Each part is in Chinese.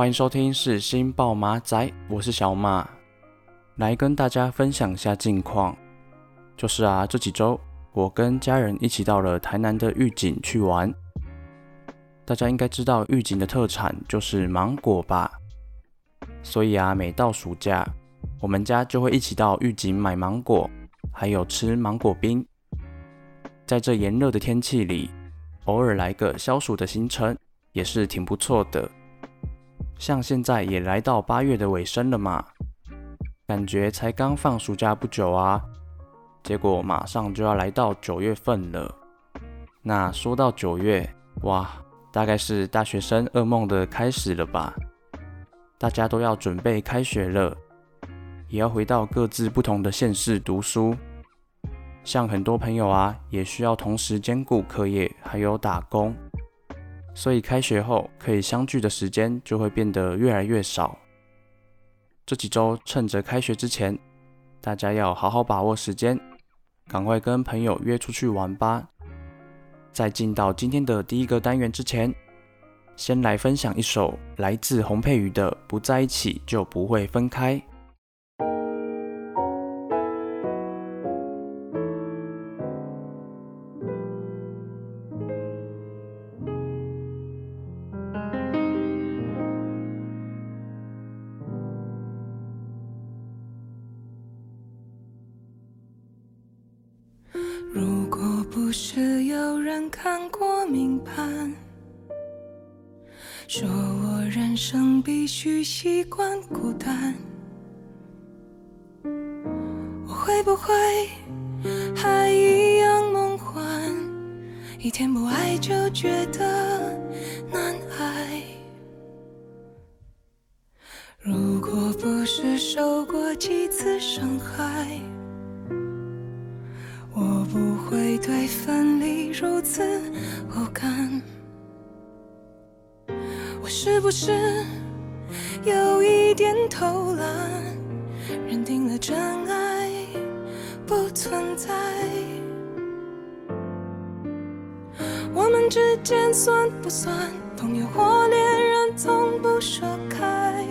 欢迎收听世新报马仔，我是小马，来跟大家分享一下近况。就是啊，这几周。我跟家人一起到了台南的玉井去玩。大家应该知道玉井的特产就是芒果吧？所以啊，每到暑假，我们家就会一起到玉井买芒果，还有吃芒果冰。在这炎热的天气里，偶尔来个消暑的行程也是挺不错的。像现在也来到八月的尾声了嘛，感觉才刚放暑假不久啊。结果马上就要来到九月份了。那说到九月，哇，大概是大学生噩梦的开始了吧？大家都要准备开学了，也要回到各自不同的县市读书。像很多朋友啊，也需要同时兼顾课业还有打工，所以开学后可以相聚的时间就会变得越来越少。这几周趁着开学之前，大家要好好把握时间。赶快跟朋友约出去玩吧！在进到今天的第一个单元之前，先来分享一首来自洪佩瑜的《不在一起就不会分开》。习惯孤单，我会不会还一样梦幻？一天不爱就觉得难挨。如果不是受过几次伤害，我不会对分离如此无感。我是不是？有一点偷懒，认定了真爱不存在。我们之间算不算朋友或恋人？从不说开，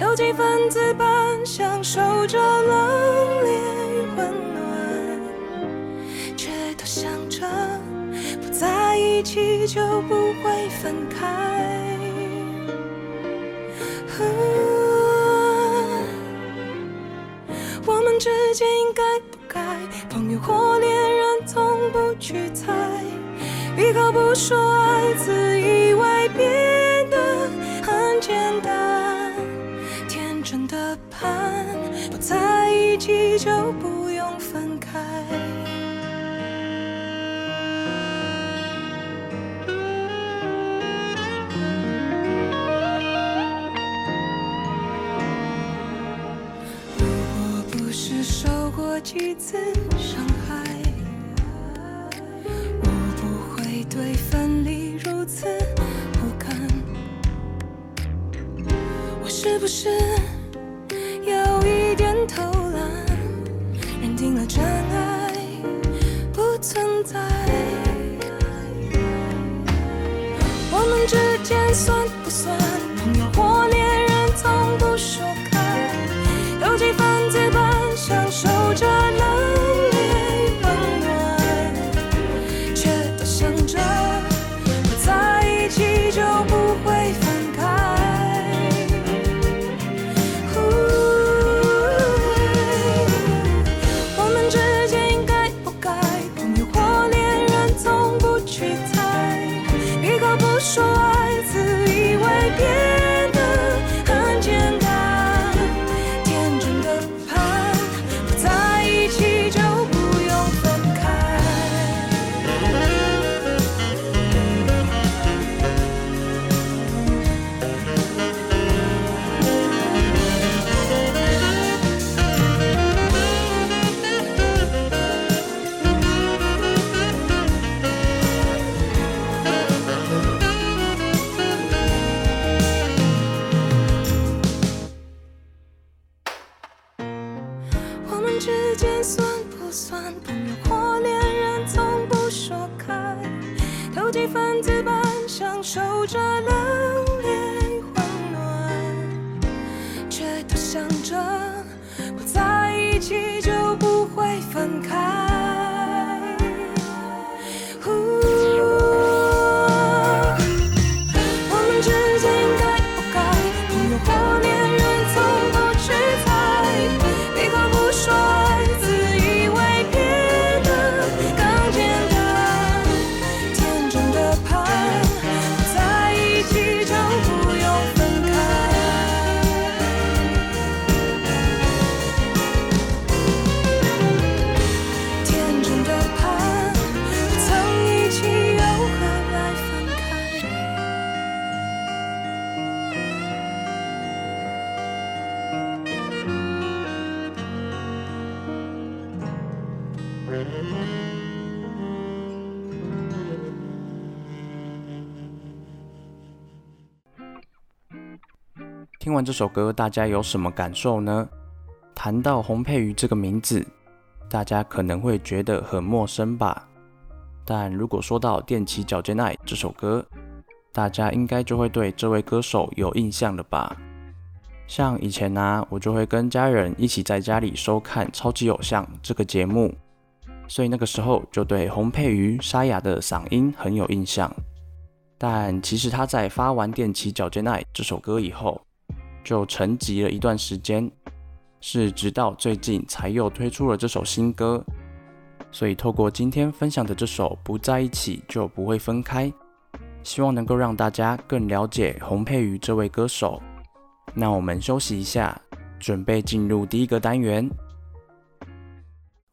有几分自伴，享受着冷冽与温暖，却都想着不在一起就不会分开。之间应该不该朋友或恋人，从不去猜，闭口不说爱，自以为变得很简单，天真的盼不在一起就不用分开。次伤害，我不会对分离如此不堪。我是不是守着那听完这首歌，大家有什么感受呢？谈到洪佩瑜这个名字，大家可能会觉得很陌生吧。但如果说到《踮起脚尖爱》这首歌，大家应该就会对这位歌手有印象了吧？像以前呢、啊，我就会跟家人一起在家里收看《超级偶像》这个节目，所以那个时候就对洪佩瑜沙哑的嗓音很有印象。但其实他在发完《踮起脚尖爱》这首歌以后，就沉寂了一段时间，是直到最近才又推出了这首新歌。所以透过今天分享的这首《不在一起就不会分开》，希望能够让大家更了解洪佩瑜这位歌手。那我们休息一下，准备进入第一个单元。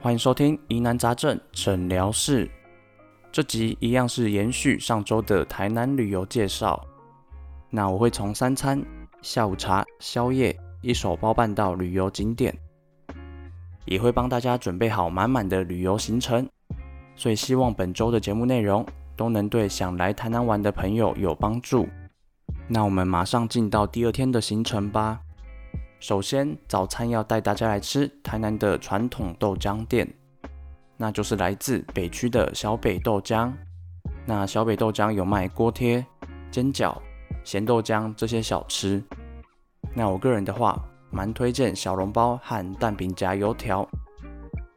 欢迎收听疑难杂症诊疗室，这集一样是延续上周的台南旅游介绍。那我会从三餐、下午茶、宵夜一手包办到旅游景点，也会帮大家准备好满满的旅游行程。所以希望本周的节目内容都能对想来台南玩的朋友有帮助。那我们马上进到第二天的行程吧。首先，早餐要带大家来吃台南的传统豆浆店，那就是来自北区的小北豆浆。那小北豆浆有卖锅贴、煎饺、咸豆浆这些小吃。那我个人的话，蛮推荐小笼包和蛋饼夹油条。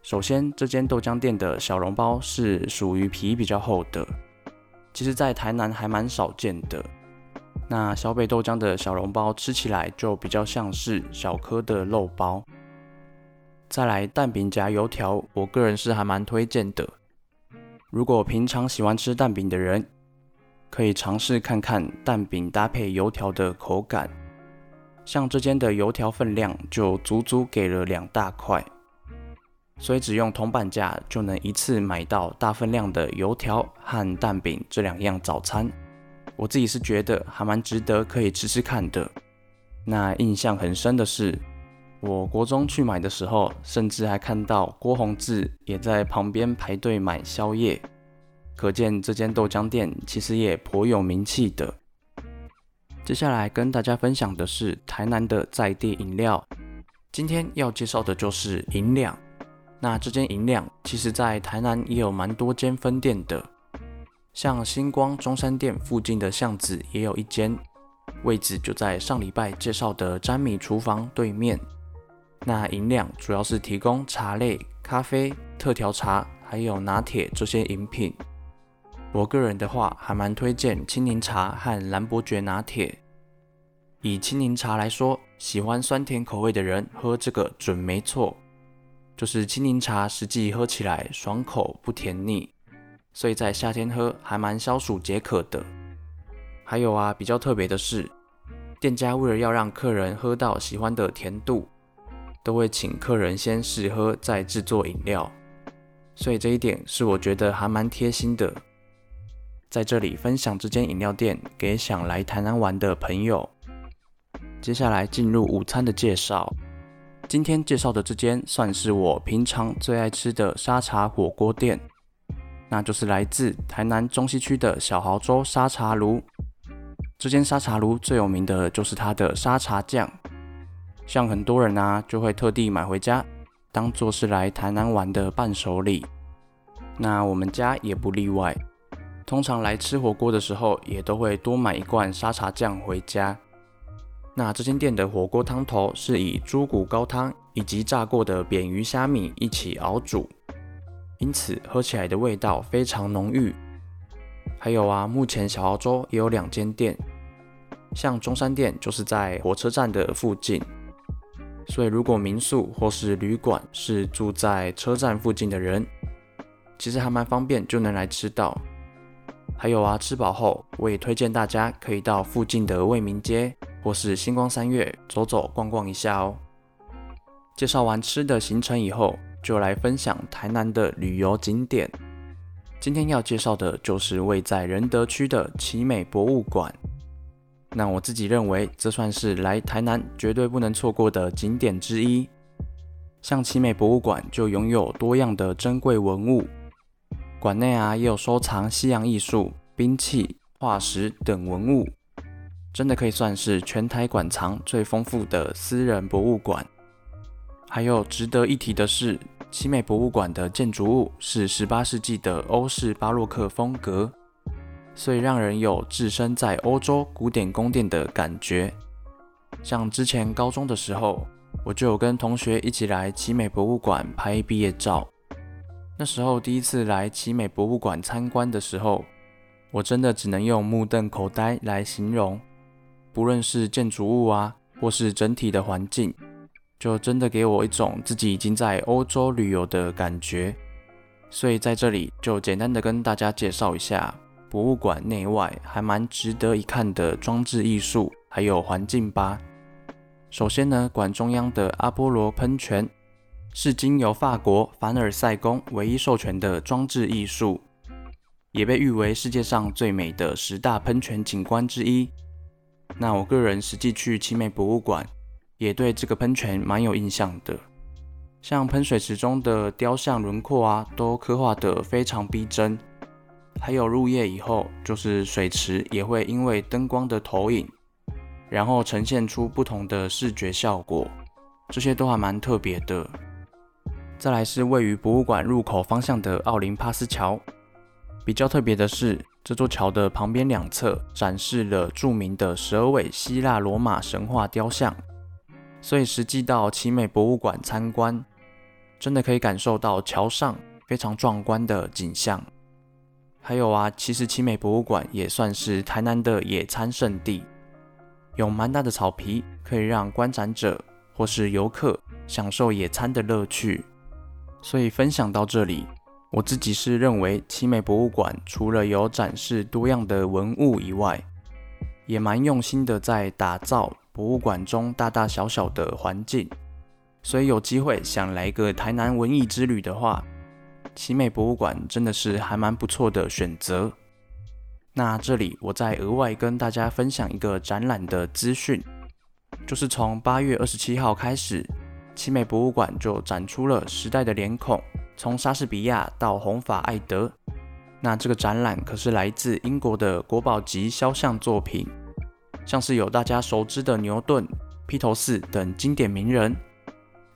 首先，这间豆浆店的小笼包是属于皮比较厚的，其实在台南还蛮少见的。那小北豆浆的小笼包吃起来就比较像是小颗的肉包。再来蛋饼夹油条，我个人是还蛮推荐的。如果平常喜欢吃蛋饼的人，可以尝试看看蛋饼搭配油条的口感。像这间的油条分量就足足给了两大块，所以只用铜板价就能一次买到大分量的油条和蛋饼这两样早餐。我自己是觉得还蛮值得可以吃吃看的。那印象很深的是，我国中去买的时候，甚至还看到郭宏志也在旁边排队买宵夜，可见这间豆浆店其实也颇有名气的。接下来跟大家分享的是台南的在地饮料，今天要介绍的就是银两。那这间银两其实在台南也有蛮多间分店的。像星光中山店附近的巷子也有一间，位置就在上礼拜介绍的詹米厨房对面。那银两主要是提供茶类、咖啡、特调茶，还有拿铁这些饮品。我个人的话，还蛮推荐青柠茶和蓝伯爵拿铁。以青柠茶来说，喜欢酸甜口味的人喝这个准没错，就是青柠茶实际喝起来爽口不甜腻。所以在夏天喝还蛮消暑解渴的。还有啊，比较特别的是，店家为了要让客人喝到喜欢的甜度，都会请客人先试喝再制作饮料，所以这一点是我觉得还蛮贴心的。在这里分享这间饮料店给想来台南玩的朋友。接下来进入午餐的介绍。今天介绍的这间算是我平常最爱吃的沙茶火锅店，那就是来自台南中西区的小豪洲沙茶炉。这间沙茶炉最有名的就是它的沙茶酱，像很多人啊就会特地买回家，当做是来台南玩的伴手礼。那我们家也不例外，通常来吃火锅的时候，也都会多买一罐沙茶酱回家。那这间店的火锅汤头是以猪骨高汤以及炸过的扁鱼虾米一起熬煮，因此喝起来的味道非常浓郁。还有啊，目前小澳洲也有两间店，像中山店就是在火车站的附近，所以如果民宿或是旅馆是住在车站附近的人，其实还蛮方便就能来吃到。还有啊，吃饱后我也推荐大家可以到附近的卫民街。或是星光三月走走逛逛一下哦。介绍完吃的行程以后，就来分享台南的旅游景点。今天要介绍的就是位在仁德区的奇美博物馆。那我自己认为，这算是来台南绝对不能错过的景点之一。像奇美博物馆就拥有多样的珍贵文物，馆内啊也有收藏西洋艺术、兵器、化石等文物。真的可以算是全台馆藏最丰富的私人博物馆。还有值得一提的是，奇美博物馆的建筑物是十八世纪的欧式巴洛克风格，所以让人有置身在欧洲古典宫殿的感觉。像之前高中的时候，我就有跟同学一起来奇美博物馆拍毕业照。那时候第一次来奇美博物馆参观的时候，我真的只能用目瞪口呆来形容。不论是建筑物啊，或是整体的环境，就真的给我一种自己已经在欧洲旅游的感觉。所以在这里就简单的跟大家介绍一下博物馆内外还蛮值得一看的装置艺术，还有环境吧。首先呢，馆中央的阿波罗喷泉是经由法国凡尔赛宫唯一授权的装置艺术，也被誉为世界上最美的十大喷泉景观之一。那我个人实际去奇美博物馆，也对这个喷泉蛮有印象的。像喷水池中的雕像轮廓啊，都刻画得非常逼真。还有入夜以后，就是水池也会因为灯光的投影，然后呈现出不同的视觉效果，这些都还蛮特别的。再来是位于博物馆入口方向的奥林帕斯桥，比较特别的是。这座桥的旁边两侧展示了著名的蛇尾希腊罗马神话雕像，所以实际到奇美博物馆参观，真的可以感受到桥上非常壮观的景象。还有啊，其实奇美博物馆也算是台南的野餐圣地，有蛮大的草皮，可以让观展者或是游客享受野餐的乐趣。所以分享到这里。我自己是认为，奇美博物馆除了有展示多样的文物以外，也蛮用心的在打造博物馆中大大小小的环境。所以有机会想来个台南文艺之旅的话，奇美博物馆真的是还蛮不错的选择。那这里我再额外跟大家分享一个展览的资讯，就是从八月二十七号开始，奇美博物馆就展出了时代的脸孔。从莎士比亚到红发艾德，那这个展览可是来自英国的国宝级肖像作品，像是有大家熟知的牛顿、披头士等经典名人，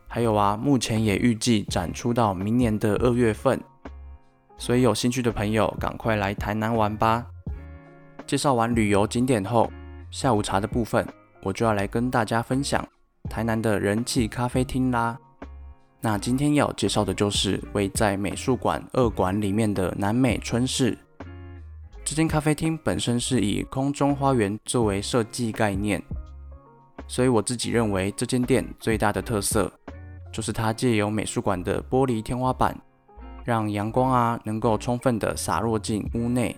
还有啊，目前也预计展出到明年的二月份，所以有兴趣的朋友赶快来台南玩吧。介绍完旅游景点后，下午茶的部分我就要来跟大家分享台南的人气咖啡厅啦。那今天要介绍的就是位在美术馆二馆里面的南美春市。这间咖啡厅本身是以空中花园作为设计概念，所以我自己认为这间店最大的特色就是它借由美术馆的玻璃天花板，让阳光啊能够充分的洒落进屋内，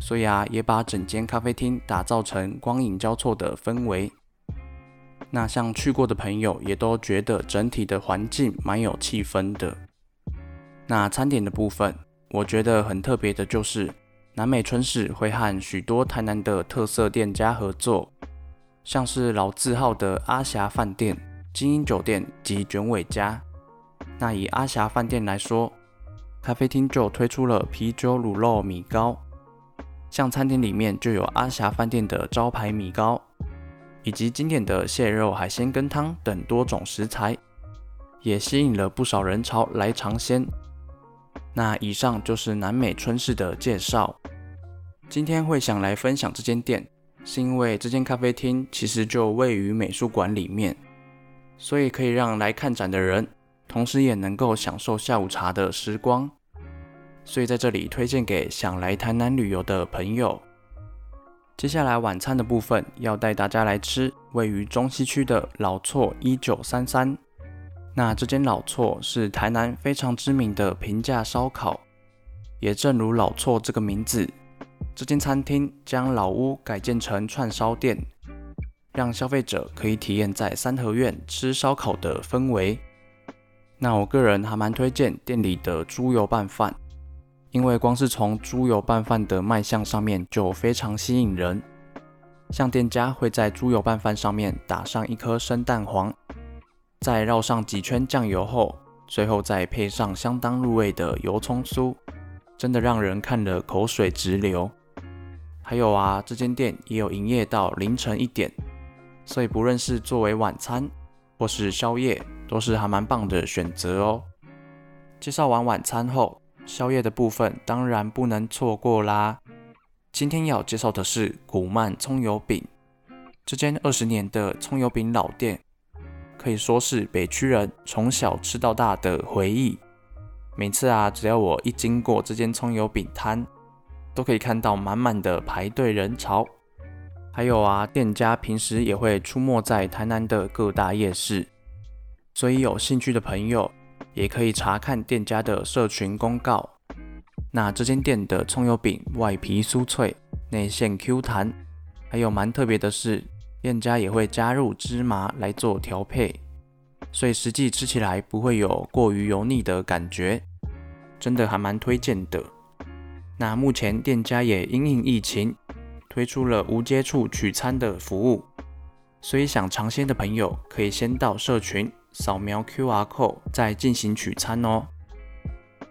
所以啊也把整间咖啡厅打造成光影交错的氛围。那像去过的朋友也都觉得整体的环境蛮有气氛的。那餐点的部分，我觉得很特别的就是南美春市会和许多台南的特色店家合作，像是老字号的阿霞饭店、精英酒店及卷尾家。那以阿霞饭店来说，咖啡厅就推出了啤酒卤肉米糕，像餐厅里面就有阿霞饭店的招牌米糕，以及经典的蟹肉海鲜羹汤等多种食材，也吸引了不少人潮来尝鲜。那以上就是南美春市的介绍。今天会想来分享这间店，是因为这间咖啡厅其实就位于美术馆里面，所以可以让来看展的人。同时也能够享受下午茶的时光，所以在这里推荐给想来台南旅游的朋友。接下来晚餐的部分要带大家来吃位于中西区的老厝一九三三。那这间老厝是台南非常知名的平价烧烤，也正如老厝这个名字，这间餐厅将老屋改建成串烧店，让消费者可以体验在三合院吃烧烤的氛围。那我个人还蛮推荐店里的猪油拌饭，因为光是从猪油拌饭的卖相上面就非常吸引人。像店家会在猪油拌饭上面打上一颗生蛋黄，再绕上几圈酱油后，最后再配上相当入味的油葱酥，真的让人看了口水直流。还有啊，这间店也有营业到凌晨一点，所以不论是作为晚餐或是宵夜，都是还蛮棒的选择哦。介绍完晚餐后，宵夜的部分当然不能错过啦。今天要介绍的是古曼葱油饼，这间二十年的葱油饼老店，可以说是北区人从小吃到大的回忆。每次啊，只要我一经过这间葱油饼摊，都可以看到满满的排队人潮。还有啊，店家平时也会出没在台南的各大夜市。所以有兴趣的朋友也可以查看店家的社群公告。那这间店的葱油饼外皮酥脆，内馅 Q 弹，还有蛮特别的是，店家也会加入芝麻来做调配，所以实际吃起来不会有过于油腻的感觉，真的还蛮推荐的。那目前店家也因应疫情推出了无接触取餐的服务，所以想尝鲜的朋友可以先到社群。扫描 QR code 再进行取餐哦。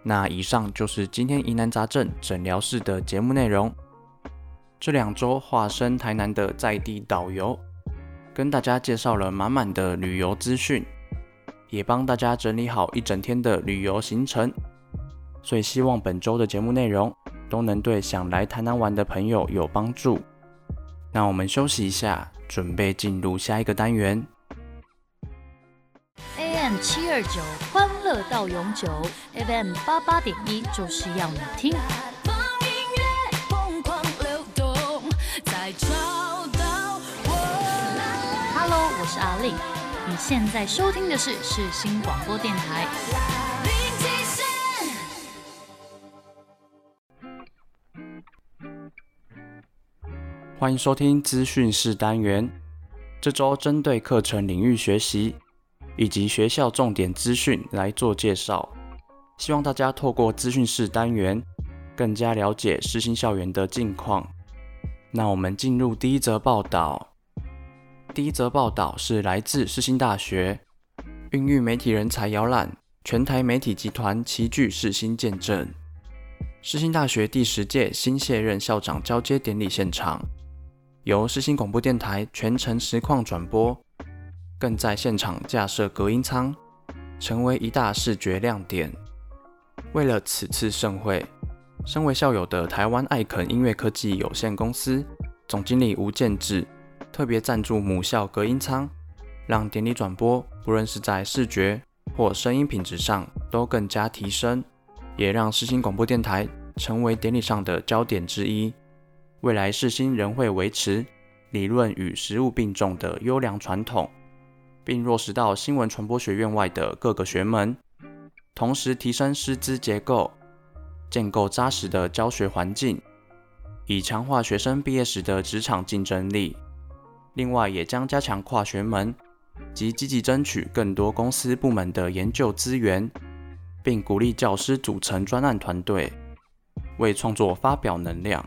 那以上就是今天疑难杂症诊疗室的节目内容。这两周化身台南的在地导游，跟大家介绍了满满的旅游资讯，也帮大家整理好一整天的旅游行程。所以希望本周的节目内容都能对想来台南玩的朋友有帮助。那我们休息一下，准备进入下一个单元。AM 七二九，欢乐到永久；FM 八八点一，就是要你听。Hello，我是阿令，你现在收听的是世新广播电台。欢迎收听资讯室单元，这周针对课程领域学习。以及学校重点资讯来做介绍，希望大家透过资讯室单元更加了解世新校园的近况。那我们进入第一则报道。第一则报道是来自世新大学，孕育媒体人才摇篮，全台媒体集团齐聚世新见证。世新大学第十届新卸任校长交接典礼现场，由世新广播电台全程实况转播。更在现场架设隔音舱，成为一大视觉亮点。为了此次盛会，身为校友的台湾艾肯音乐科技有限公司总经理吴建志特别赞助母校隔音舱，让典礼转播不论是在视觉或声音品质上都更加提升，也让世新广播电台成为典礼上的焦点之一。未来世新仍会维持理论与实务并重的优良传统。并落实到新闻传播学院外的各个学门，同时提升师资结构，建构扎实的教学环境，以强化学生毕业时的职场竞争力。另外，也将加强跨学门及积极争取更多公司部门的研究资源，并鼓励教师组成专案团队，为创作发表能量。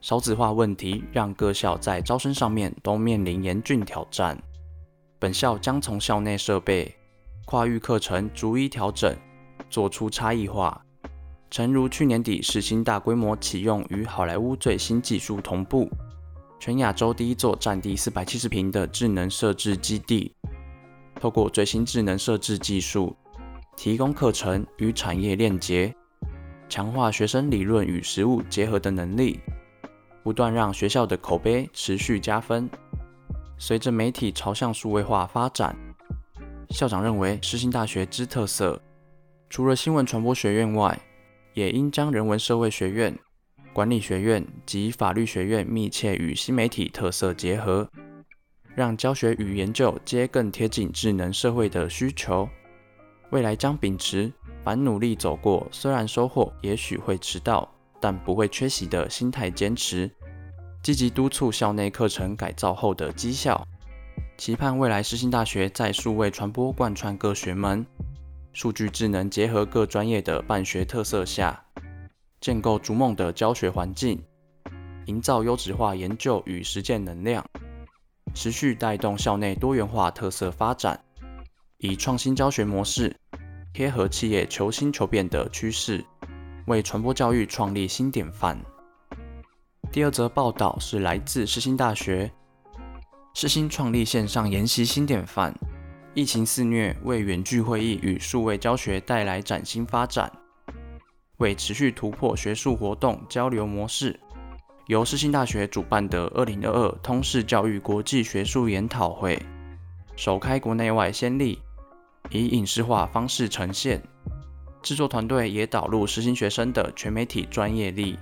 少子化问题让各校在招生上面都面临严峻挑战。本校将从校内设备、跨域课程逐一调整，做出差异化。诚如去年底世新大规模启用与好莱坞最新技术同步，全亚洲第一座占地四百七十平的智能设置基地，透过最新智能设置技术，提供课程与产业链接，强化学生理论与实务结合的能力，不断让学校的口碑持续加分。随着媒体朝向数位化发展，校长认为世新大学之特色，除了新闻传播学院外，也应将人文社会学院、管理学院及法律学院密切与新媒体特色结合，让教学与研究皆更贴近智能社会的需求。未来将秉持凡努力走过，虽然收获也许会迟到，但不会缺席的心态坚持，积极督促校内课程改造后的绩效，期盼未来世新大学在数位传播贯穿各学门。数据智能结合各专业的办学特色下，建构逐梦的教学环境，营造优质化研究与实践能量，持续带动校内多元化特色发展，以创新教学模式贴合企业求新求变的趋势，为传播教育创立新典范。第二则报道是来自世新大学，世新创立线上研习新典范。疫情肆虐，为远距会议与数位教学带来崭新发展。为持续突破学术活动交流模式，由世新大学主办的二零二二通识教育国际学术研讨会，首开国内外先例，以影视化方式呈现。制作团队也导入世新学生的全媒体专业力，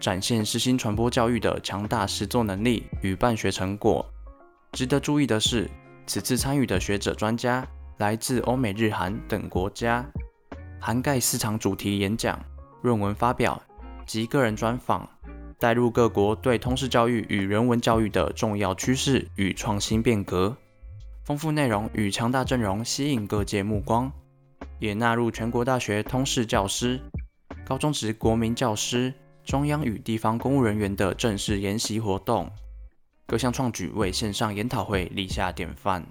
展现世新传播教育的强大实作能力与办学成果。值得注意的是，此次参与的学者专家来自欧美日韩等国家，涵盖四场主题演讲、论文发表及个人专访，带入各国对通识教育与人文教育的重要趋势与创新变革。丰富内容与强大阵容吸引各界目光，也纳入全国大学通识教师、高中职国民教师、中央与地方公务人员的正式研习活动。各项创举为线上研讨会立下典范。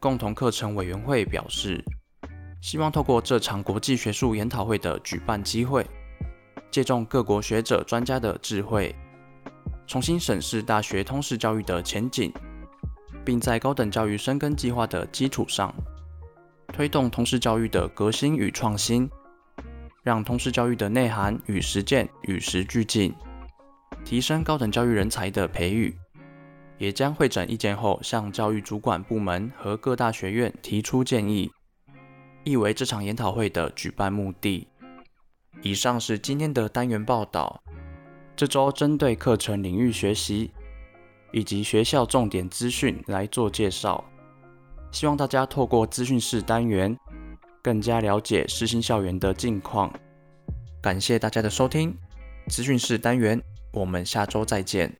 共同课程委员会表示，希望透过这场国际学术研讨会的举办机会，借重各国学者专家的智慧，重新审视大学通识教育的前景，并在高等教育深耕计划的基础上，推动通识教育的革新与创新，让通识教育的内涵与实践与时俱进，提升高等教育人才的培育。也将会诊意见后，向教育主管部门和各大学院提出建议，意为这场研讨会的举办目的。以上是今天的单元报道。这周针对课程领域学习以及学校重点资讯来做介绍，希望大家透过资讯室单元更加了解世新校园的近况。感谢大家的收听，资讯室单元，我们下周再见。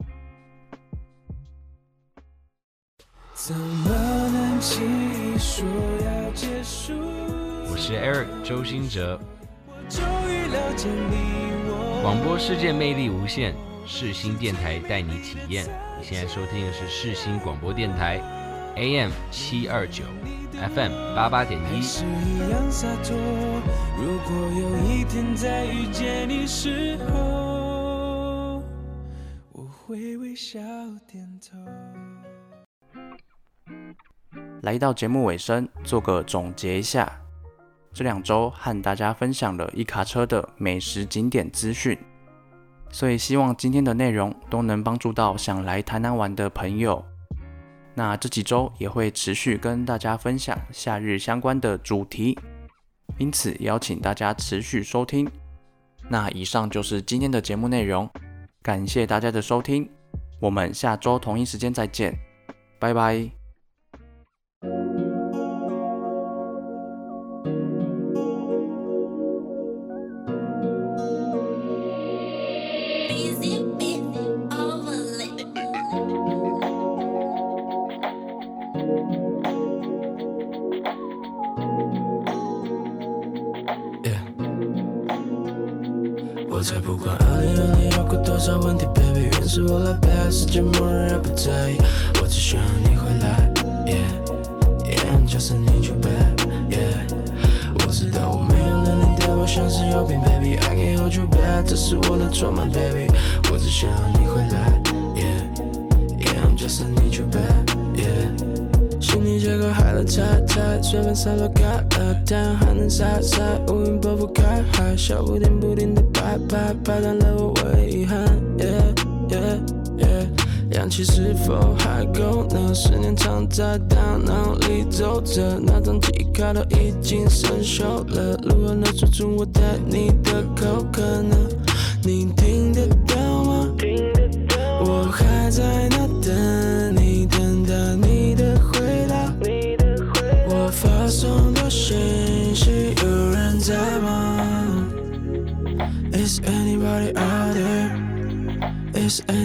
怎么能轻易说要结束？我是 Eric 周兴哲。我终于了解你我。广播世界魅力无限，世新电台带你体验。你现在收听的是世新广播电台，AM 七二九，FM 八八点一。是一样洒脱。如果有一天再遇见你时候，我会微笑点头。来到节目尾声，做个总结一下。这两周和大家分享了一卡车的美食景点资讯，所以希望今天的内容都能帮助到想来台南玩的朋友。那这几周也会持续跟大家分享夏日相关的主题，因此邀请大家持续收听。那以上就是今天的节目内容，感谢大家的收听，我们下周同一时间再见，拜拜。才不管。二零二零有过多少问题，baby，愿是我来背，世界末日也不在意，我只需要你回来，yeah，yeah，just need you back，yeah，我知道我没有了你对我像是有病，baby，I can't hold you back，这是我的错吗，baby，我只想要你回来，yeah，yeah，just need you back，yeah。心里结构害了太太，随便散落开了，太阳还能晒晒，乌云拨不开，海啸不停不停的拍拍，拍断了我唯一遗憾。Yeah yeah yeah，氧气是否还够呢？思念藏在大脑里走着，那张记忆卡都已经生锈了，如何能说出我对你的口渴呢？你听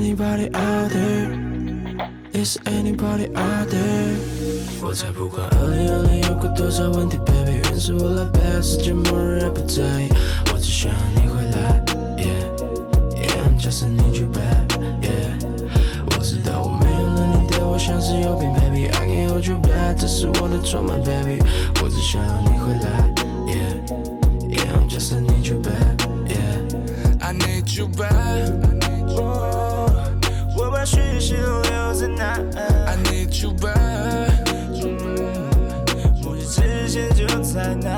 anybody out there? Is anybody out there? 我才不管二零二零有过多少问题，Baby，愿是我来背，世界末日也不在意，我只需要你回来。Yeah, yeah, I'm just need you back. Yeah，我知道我没有了你对我像是有病，Baby，I can't hold you back，这是我的错吗，Baby？我只想要你回来，Yeah, yeah, I'm just need you back, Yeah, I need you back。 都留在那？I need you back。目的之前就在那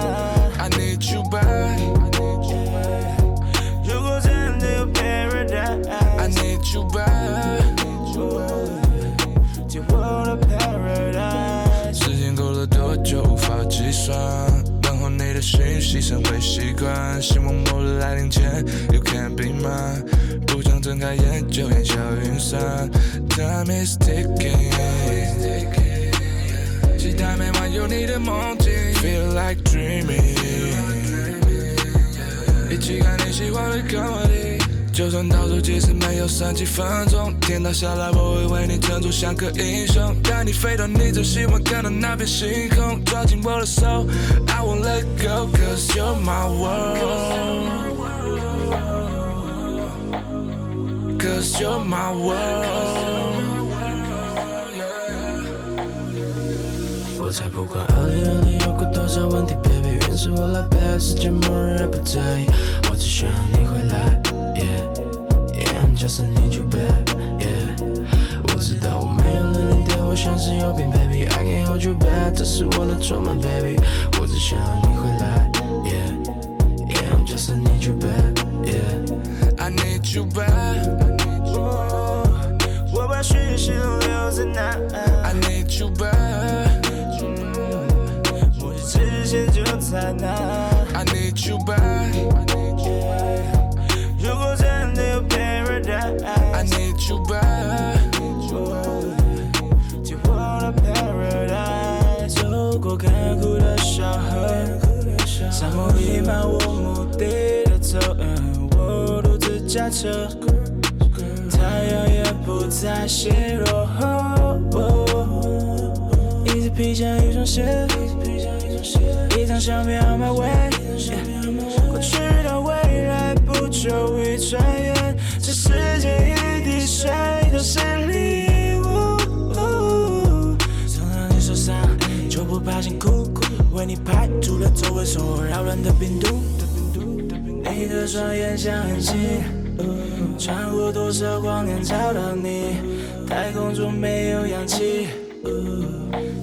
？I need you back。如果真的有 paradise，I need you back。借我的 paradise。时间过了多久无法？计算，等候你的讯息成为习惯。希望末日来临前，You can be mine。不想睁开眼就烟消云散。Time is ticking，期待每晚有你的梦境。Feel like dreaming，一起看你喜欢的 comedy。就算倒数计时没有剩几分钟，天塌下来我会为你撑住像个英雄，带你飞到你最喜欢看的那片星空，抓紧我的手，I won't let go cause you're my world，cause you're my world。 才不管二零二零有过多少问题，Baby，愿是我来背，世界末日也不在意，我只需要你回来。Just need you back, yeah。我知道我没有了你对我像是有病，baby。I can't hold you back，这是我的错吗，baby？我只想要你回来，yeah。Yeah, I'm just need you back, yeah。I need you back。我把讯息都留在那？I need you back。前就在那？I need you back。I need you back。借我的 paradise，走过干枯的小河，沙漠里漫无目的的走，我独自驾车，太阳也不再纤弱，一直披上一双鞋，一张相片 on my way，过去到未来不久会转眼，这世界。一滴水都是礼物，送到你手上就不怕辛苦，为你排除了周围所有扰乱的病毒。你的双眼像恒星，穿过多少光年找到你？太空中没有氧气，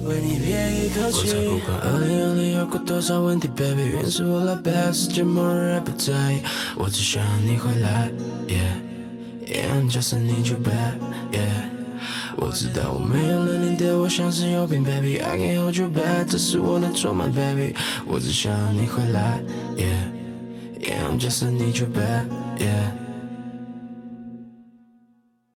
为你编一口气。我才不管二零二零有过多少问题，baby，愿是我来背，世界末日也不在意，我只想你回来。，yeah，yeah，I'm just need you back, yeah。我知道我没有了你对我像是有病，baby。I can't hold you back，这是我的错吗，baby？我只想你回来，yeah。Yeah, I'm just need you back, yeah。